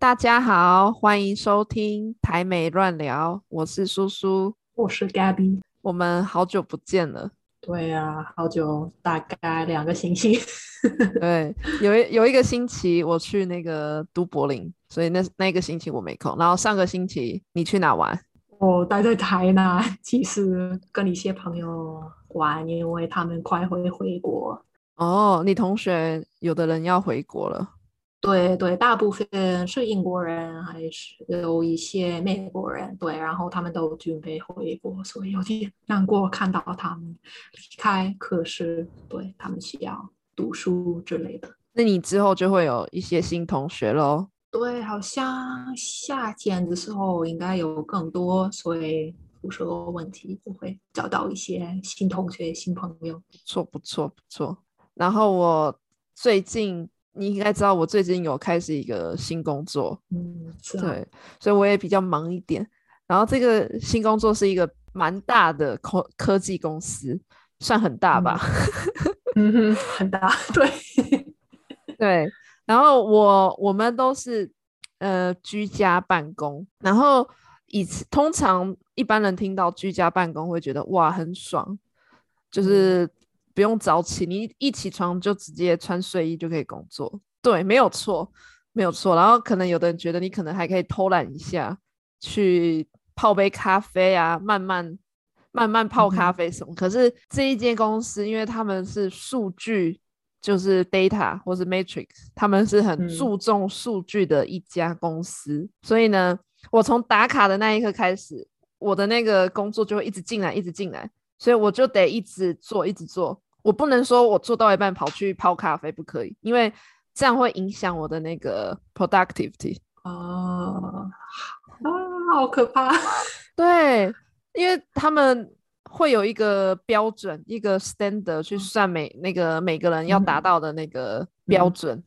大家好，欢迎收听台美乱聊，我是苏苏，我是 Gabby。我们好久不见了。对啊，好久，大概两个星期。对，有一有一个星期我去那个都柏林，所以那那个星期我没空。然后上个星期你去哪玩？我待在台南，其实跟一些朋友玩，因为他们快会回国。哦，你同学有的人要回国了。对对，大部分是英国人，还是有一些美国人。对，然后他们都准备回国，所以有点难过看到他们离开。可是，对他们需要读书之类的。那你之后就会有一些新同学喽？对，好像夏天的时候应该有更多，所以不是问题，我会找到一些新同学、新朋友。不错，不错，不错。然后我最近。你应该知道，我最近有开始一个新工作，嗯，对，所以我也比较忙一点。然后这个新工作是一个蛮大的科科技公司，算很大吧？嗯哼，很大，对，对。然后我我们都是呃居家办公，然后以通常一般人听到居家办公会觉得哇很爽，就是。不用早起，你一起床就直接穿睡衣就可以工作。对，没有错，没有错。然后可能有的人觉得你可能还可以偷懒一下，去泡杯咖啡啊，慢慢慢慢泡咖啡什么。可是这一间公司，因为他们是数据，就是 data 或是 matrix，他们是很注重数据的一家公司。所以呢，我从打卡的那一刻开始，我的那个工作就会一直进来，一直进来。所以我就得一直做，一直做。我不能说我做到一半跑去泡咖啡，不可以，因为这样会影响我的那个 productivity。哦，啊，好可怕！对，因为他们会有一个标准，一个 standard 去算每那个每个人要达到的那个标准。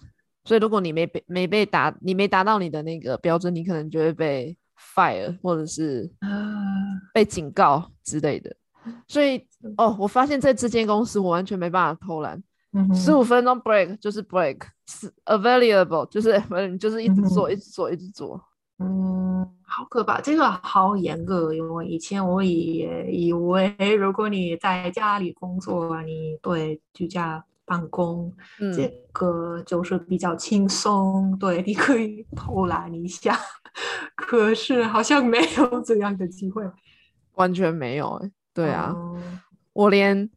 所以如果你没被没被达，你没达到你的那个标准，你可能就会被 fire 或者是被警告之类的。所以哦，我发现在这间公司，我完全没办法偷懒。十五分钟 break 就是 break，是 available 就是就是一直做，一直做，一直做。嗯，好可怕，这个好严格。因为以前我也以为，如果你在家里工作，你对居家办公，这个就是比较轻松，对，你可以偷懒一下。可是好像没有这样的机会，完全没有哎。对啊，我连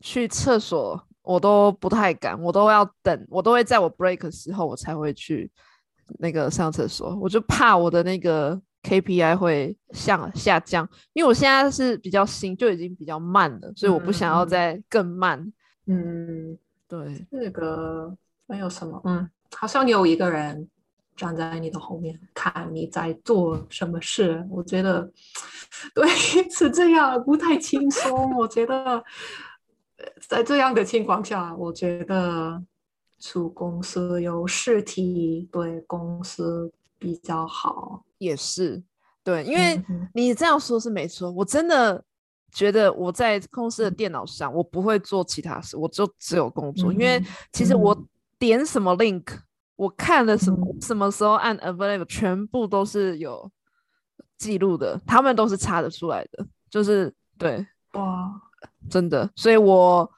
去厕所我都不太敢，我都要等，我都会在我 break 的时候我才会去那个上厕所，我就怕我的那个 KPI 会下下降，因为我现在是比较新，就已经比较慢了，所以我不想要再更慢。嗯，对，这个没有什么，嗯，好像有一个人。站在你的后面看你在做什么事，我觉得 对是这样，不太轻松。我觉得在这样的情况下，我觉得出公司有试题对公司比较好。也是对，因为你这样说是没错。我真的觉得我在公司的电脑上，我不会做其他事，我就只有工作。因为其实我点什么 link。我看了什么什么时候按 available，全部都是有记录的，他们都是查得出来的，就是对哇，真的，所以我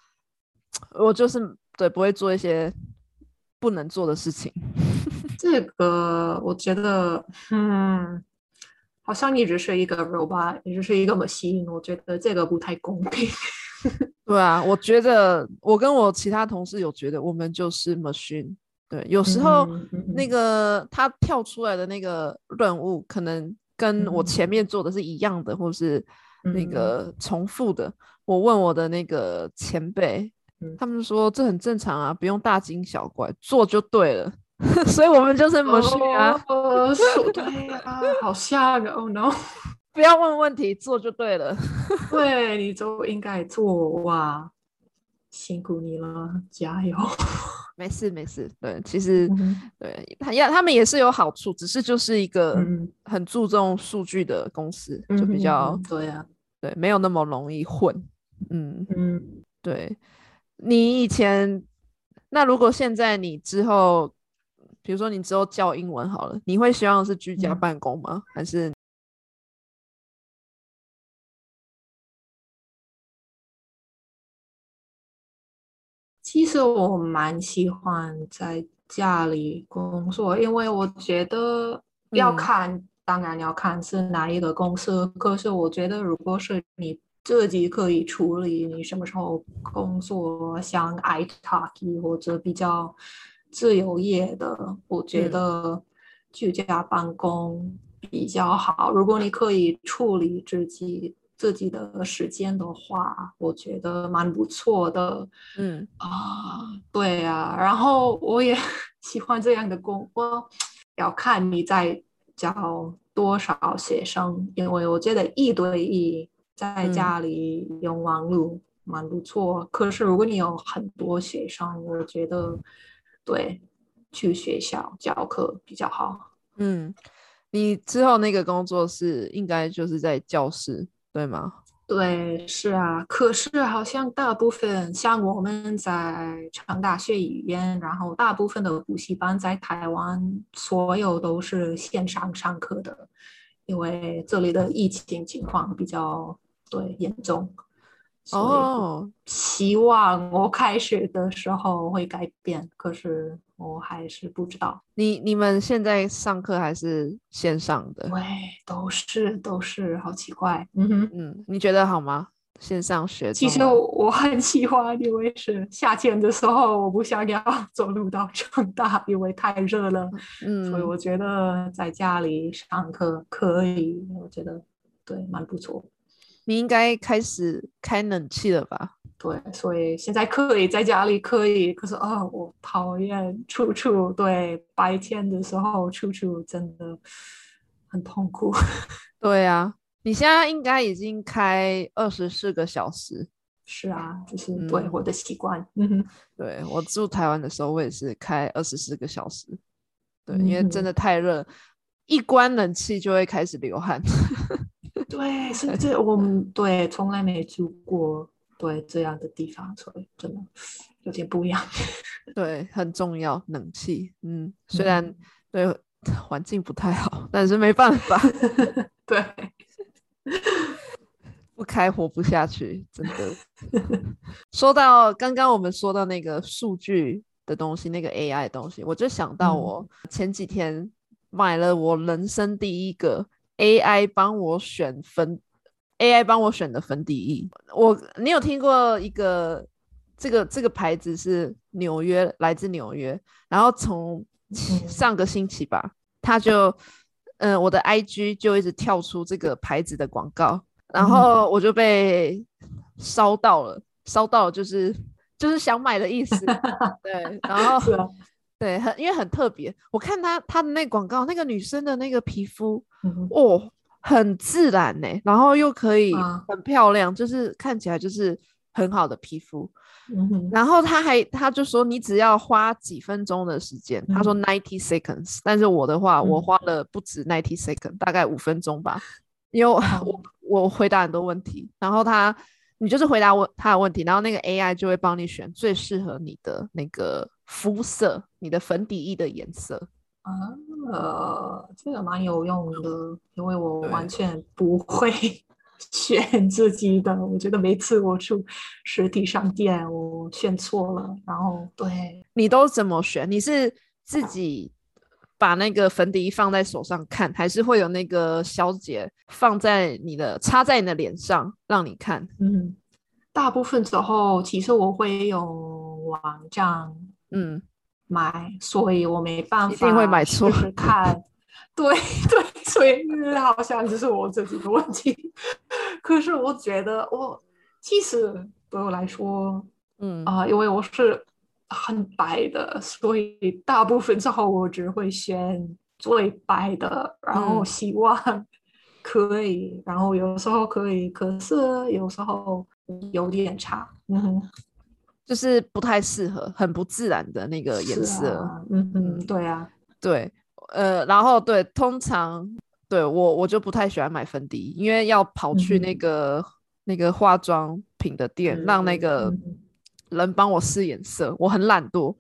我就是对不会做一些不能做的事情。这个我觉得，嗯，好像一直是一个 robot，一直是一个 machine，我觉得这个不太公平。对啊，我觉得我跟我其他同事有觉得我们就是 machine。对，有时候那个他跳出来的那个任务，可能跟我前面做的是一样的，或是那个重复的。我问我的那个前辈，他们说这很正常啊，不用大惊小怪，做就对了。所以我们就是模式啊，对啊，好吓人哦！no，不要问问题，做就对了。对，你就应该做哇，辛苦你了，加油。没事没事，对，其实对他要他们也是有好处，只是就是一个很注重数据的公司，就比较对啊，对，没有那么容易混，嗯嗯，对，你以前那如果现在你之后比如说你之后教英文好了，你会希望是居家嗯。办公吗？还是实我蛮喜欢在家里工作，因为我觉得要嗯看，当然要看是哪一个公司。可是我觉得，如果是你自己可以处理你什么时候工作，像 IT 或者比较自由业的，我觉嗯得居家办公比较好。如果你可以处理自己自己的时间的话，我觉得蛮不错的。嗯啊，对啊，然后我也 喜欢这样的工，我要看你在教多少学生，因为我觉得一对一在嗯家里用网络蛮不错。可是如果你有很多学生，我觉得对去学校教课比较好。嗯，你之后那个工作是应该就是在教室，对吗？对，是啊，可是好像大部分像我们在长大学语言，然后大部分的补习班在台湾，所有都是线上上课的，因为这里的疫情情况比较对严重，哦，希望我开学的时候会改变，可是我还是不知道。你你们现在上课还是线上的？喂，都是都是，好奇怪，嗯哼。嗯，你觉得好吗？线上学其实我很喜欢，因为是夏天的时候，我不想要 走路到成大，因为太热了，嗯所以嗯我觉得在家里上课可以，我觉得对蛮不错。你应该开始开冷气了吧？对，所以现在可以在家里可以，可是啊、我讨厌出出，对，白天的时候出出真的很痛苦。对啊，你现在应该已经开二十四个小时。是啊，就是对嗯我的习惯。对，我住台湾的时候，我也是开二十四个小时。对，因为真嗯的太热，一关冷气就会开始流汗。对，是 这我们对从来没住过对这样的地方，所以真的有点不一样。对，很重要，冷气。嗯，虽然嗯对 环境不太好，但是没办法，对，不开活不下去，真的。说到刚刚我们说到那个数据的东西，那个 AI 的东西，我就想到嗯我前几天买了我人生第一个 AI 帮我选粉，AI 帮我选的粉底液。我你有听过一个这个这个牌子是纽约，来自纽约，然后从嗯。上个星期吧，他就嗯、我的 IG 就一直跳出这个牌子的广告，然嗯。后我就被烧到了，烧到了就是就是想买的意思，对，然后 对，很因为很特别，我看他他的那广告，那个女生的那个皮肤哦，很自然呢、然后又可以啊很漂亮，就是看起来就是很好的皮肤。嗯哼，然后他还他就说你只要花几分钟的时间，他说 ninety seconds，但是我的话我嗯。花了不止 ninety seconds，大概五分钟吧，因为我我我回答很多问题，然后他你就是回答我他的问题，然后那个 AI 就会帮你选最适合你的那个肤色，你的粉底液的颜色。啊，呃，这个蛮有用的，因为我完全不会 选自己的，我觉得每次我去实体商店，我选错了，然后对，你都怎么选？你是自己把那个粉底液放在手上看，还是会有那个小姐放在你的擦在你的脸上让你看？嗯，大部分时候其实我会用网站嗯，买，所以我没办法一定会买错看。对对，所以好像就是我自己的问题。可是我觉得我其实对我来说，嗯啊、因为我是很白的，所以大部分时候我只会选最白的，然后嗯希望 可以，然后有时候可以，可是有时候有点差。嗯哼，就是不太适合，很不自然的那个颜色。啊，嗯哼，对啊，对，呃，然后对，通常对我我就不太喜欢买粉底，因为要跑去那嗯个、那个化妆品的店，让那嗯个嗯。人帮我试颜色，我很懒惰，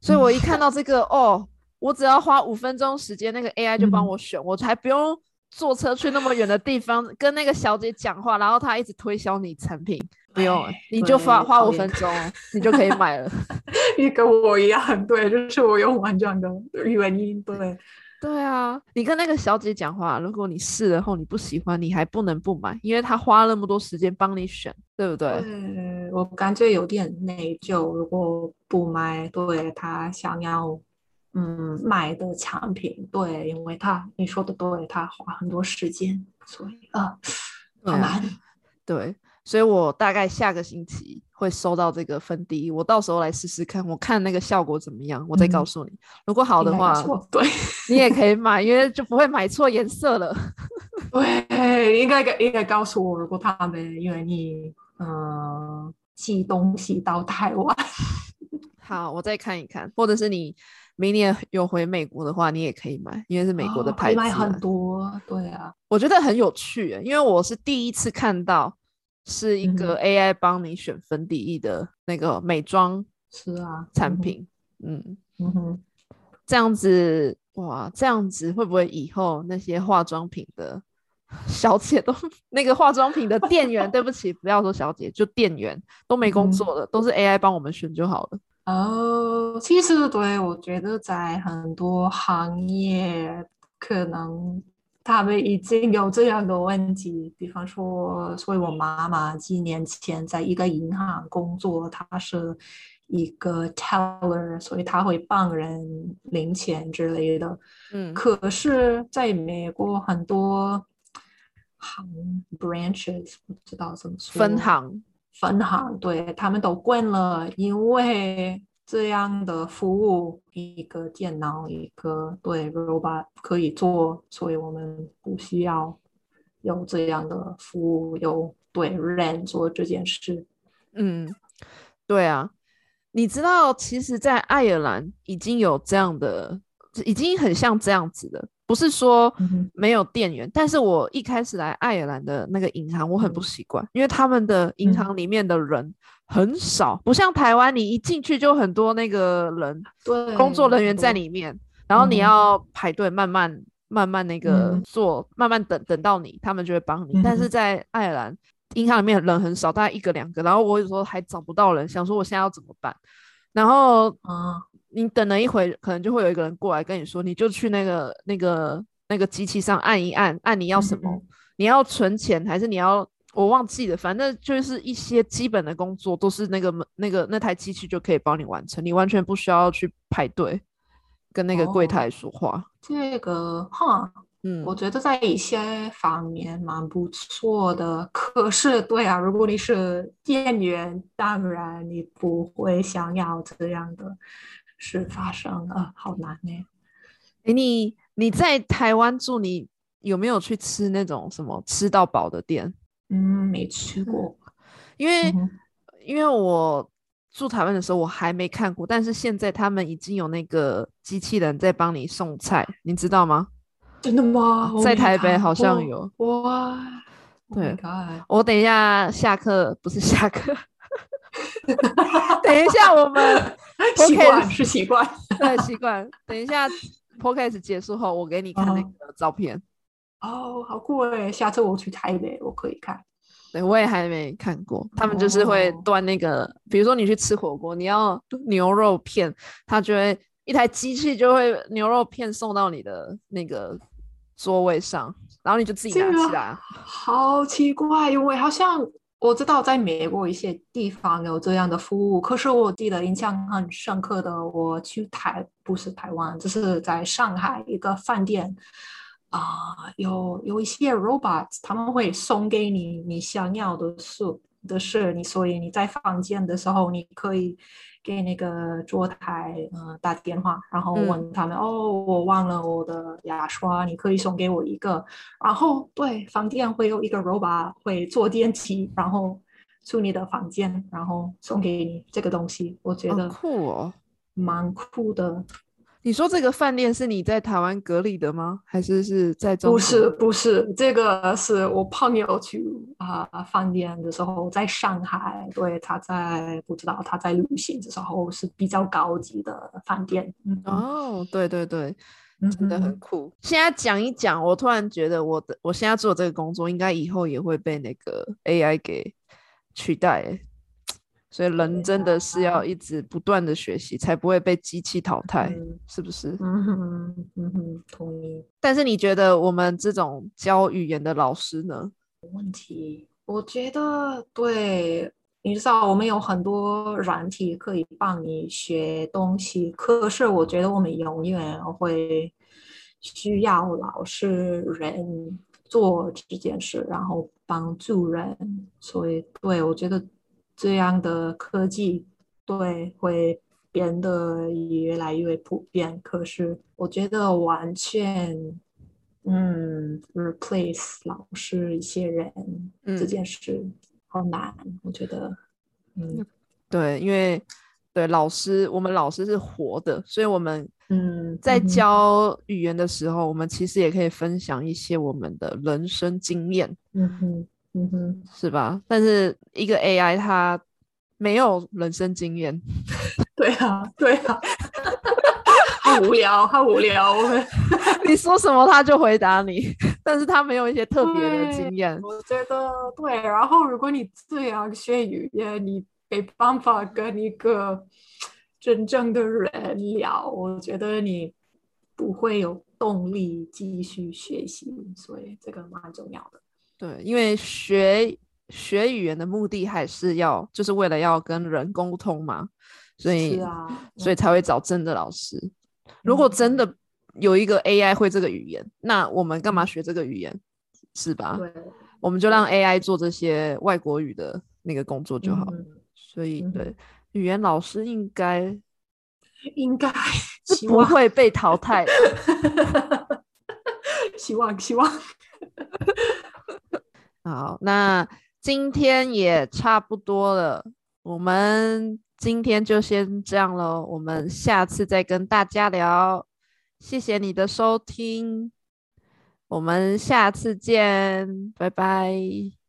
所以我一看到这个哦，我只要花五分钟时间，那个 AI 就帮嗯。我选，我才不用坐车去那么远的地方跟那个小姐讲话，然后她一直推销你产品，不用哎，你就花花五分钟，你就可以买了。你跟我一样，对，就是我用完这样的原因，对，对啊，你跟那个小姐讲话，如果你试了后你不喜欢，你还不能不买，因为她花那么多时间帮你选，对不对？对，我感觉有点内疚，如果不买，对她想要嗯买的产品，对，因为他你说的对，他花很多时间，所以啊，对啊好难。对，所以我大概下个星期会收到这个粉底液，我到时候来试试看，我看那个效果怎么样，我再告嗯诉你。如果好的话，错对 你也可以买，因为就不会买错颜色了。对，应该应该告诉我，如果他们愿意，嗯、寄东西到台湾，好，我再看一看，或者是你明年有回美国的话，你也可以买，因为是美国的牌子、以买很啊。多，对啊，我觉得很有趣耶，因为我是第一次看到是一个嗯 AI 帮你选粉底液的那个美妆是啊，产品。嗯，嗯哼，这样子哇，这样子会不会以后那些化妆品的小姐都那个化妆品的店员，对不起，不要说小姐，就店员都没工嗯作了，都是 AI 帮我们选就好了。哦，其实对我觉得在很多行业，可能他们已经有这样的问题。比方说，所以我妈妈几年前在一个银行工作，她是一个 teller，所以她会帮人零钱之类的。嗯，可是，在美国很多行 branches 不知道怎么说，分行，分行，对，他们都关了，因为这样的服务，一个电脑，一个对 robot 可以做，所以我们不需要有这样的服务，有对人做这件事。嗯，对啊，你知道，其实，在爱尔兰已经有这样的，已经很像这样子的，不是说没有店员，但是我一开始来爱尔兰的那个银行，我很不嗯。习惯，因为他们的银嗯。行里面的人很少，不像台湾，你一进去就很多那个人，对，工作人员在里面，然后你要排队，慢慢慢慢那个嗯做，慢慢等等到你，他们就会帮你。但是在爱尔兰银行里面人很少，大概一个两个，然后我有时候还找不到人，想说我现在要怎么办？然后啊，你等了一会，可能就会有一个人过来跟你说，你就去那个那个那个机器上按一按，按你要什么，嗯你要存钱还是你要我忘记了，反正就是一些基本的工作都是那个那个那台机器就可以帮你完成，你完全不需要去排队跟那个柜哦台说话。这个哈，嗯，我觉得在一些方面蛮不错的，可是对啊，如果你是店员，当然你不会想要这样的事发生啊，好难呢。诶你你在台湾住，你有没有去吃那种什么吃到饱的店？嗯，没吃过。因为、嗯因为我住台湾的时候我还没看过，但是现在他们已经有那个机器人在帮你送菜，你知道吗？真的吗？在台北好像有哇。Oh 对！我等一下下课不是下课，等一下我们 习惯是习惯。对习惯，等一下 podcast 结束后我给你看那嗯个照片。哦，好酷哎！下次我去台北，我可以看。对，我也还没看过，他们就是会哦端那个，比如说你去吃火锅，你要牛肉片，他就会一台机器就会牛肉片送到你的那个座位上，然后你就自己拿这个起来。好奇怪，因为好像我知道在美国一些地方有这样的服务，可是我记得印象很深刻的，我去台不是台湾，就是在上海一个饭店啊、有有一些 robots，他们会送给你你想要的是的是，你所以你在房间的时候，你可以给那个桌台呃打电话，然后嗯问他们、哦，我忘了我的牙刷，你可以送给我一个。然后对，房间会有一个 robot 会坐电梯，然后去你的房间，然后送给你这个东西，我觉得酷哦！蛮酷的。你说这个饭店是你在台湾隔离的吗？还是是在中？不是，不是，这个是我朋友去啊饭店的时候，在上海，对，他在不知道他在旅行的时候是比较高级的饭店。哦，对对对，真的很酷。现在讲一讲，我突然觉得我的我现在做这个工作，应该以后也会被那个 AI 给取代。所以人真的是要一直不断的学习，才不会被机器淘汰，是不是？嗯哼，嗯哼，同意。但是你觉得我们这种教语言的老师呢？问题，我觉得对，你知道我们有很多软体可以帮你学东西，可是我觉得我们永远会需要老师人做这件事，然后帮助人。所以，对我觉得。这样的科技对会变得越来越普遍，可是我觉得完全嗯 replace 老师一些人这件事好难，我觉得嗯对，因为对老师我们老师是活的，所以我们嗯在教语言的时候，我们其实也可以分享一些我们的人生经验。嗯哼。嗯哼，是吧？但是一个 AI 它没有人生经验，对啊，对啊，好无聊，好无聊。你说什么他就回答你，但是他没有一些特别的经验。我觉得对。然后如果你这样学语言，你没办法跟一个真正的人聊，我觉得你不会有动力继续学习，所以这个蛮重要的。对，因为学学语言的目的还是要，就是为了要跟人沟通嘛，所以所以才会找真的老师。如果真的有一个 AI 会这个语言，那我们干嘛学这个语言？是吧？对，我们就让 AI 做这些外国语的那个工作就好。所以，对语言老师应该应该 不会被淘汰。希望，希望。好，那今天也差不多了，我们今天就先这样喽，我们下次再跟大家聊。谢谢你的收听，我们下次见，拜拜。